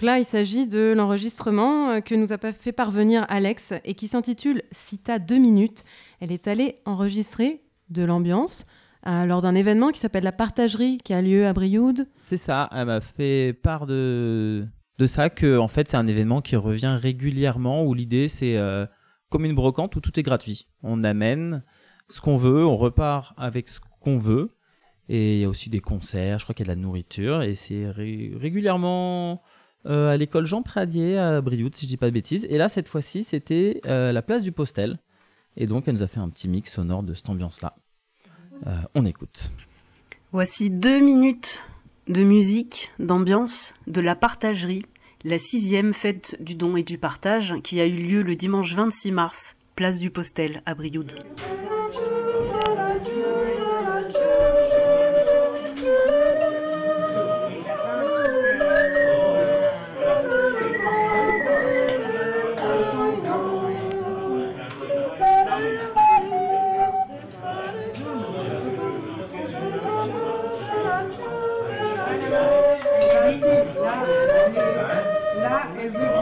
Donc là, il s'agit de l'enregistrement euh, que nous a fait parvenir Alex et qui s'intitule Cita 2 minutes. Elle est allée enregistrer de l'ambiance euh, lors d'un événement qui s'appelle la partagerie qui a lieu à Brioude. C'est ça, elle m'a fait part de, ça, que en fait c'est un événement qui revient régulièrement où l'idée c'est euh, comme une brocante où tout est gratuit. On amène ce qu'on veut, on repart avec ce qu'on veut. Et il y a aussi des concerts, je crois qu'il y a de la nourriture. Et c'est régulièrement à l'école Jean Pradier à Brioude, si je dis pas de bêtises. Et là, cette fois-ci, c'était euh, la place du Postel. Et donc, elle nous a fait un petit mix sonore de cette ambiance-là. Euh, on écoute. Voici deux minutes de musique, d'ambiance, de la partagerie, la sixième fête du don et du partage qui a eu lieu le dimanche 26 mars, place du Postel à Brioude. Là, elle veut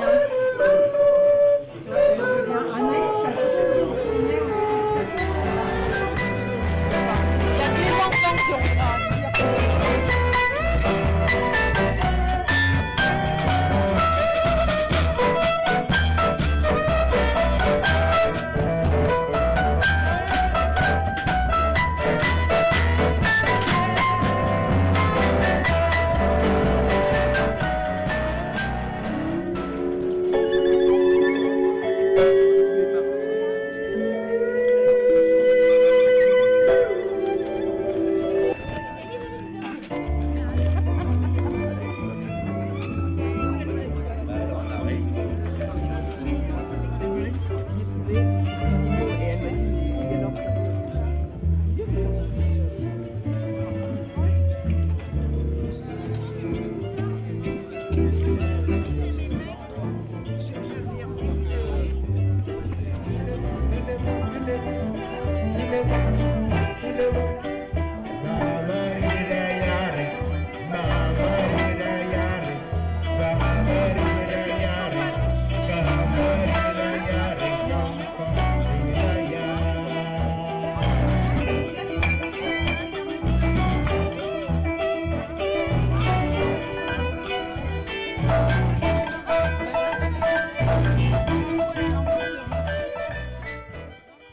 Mama,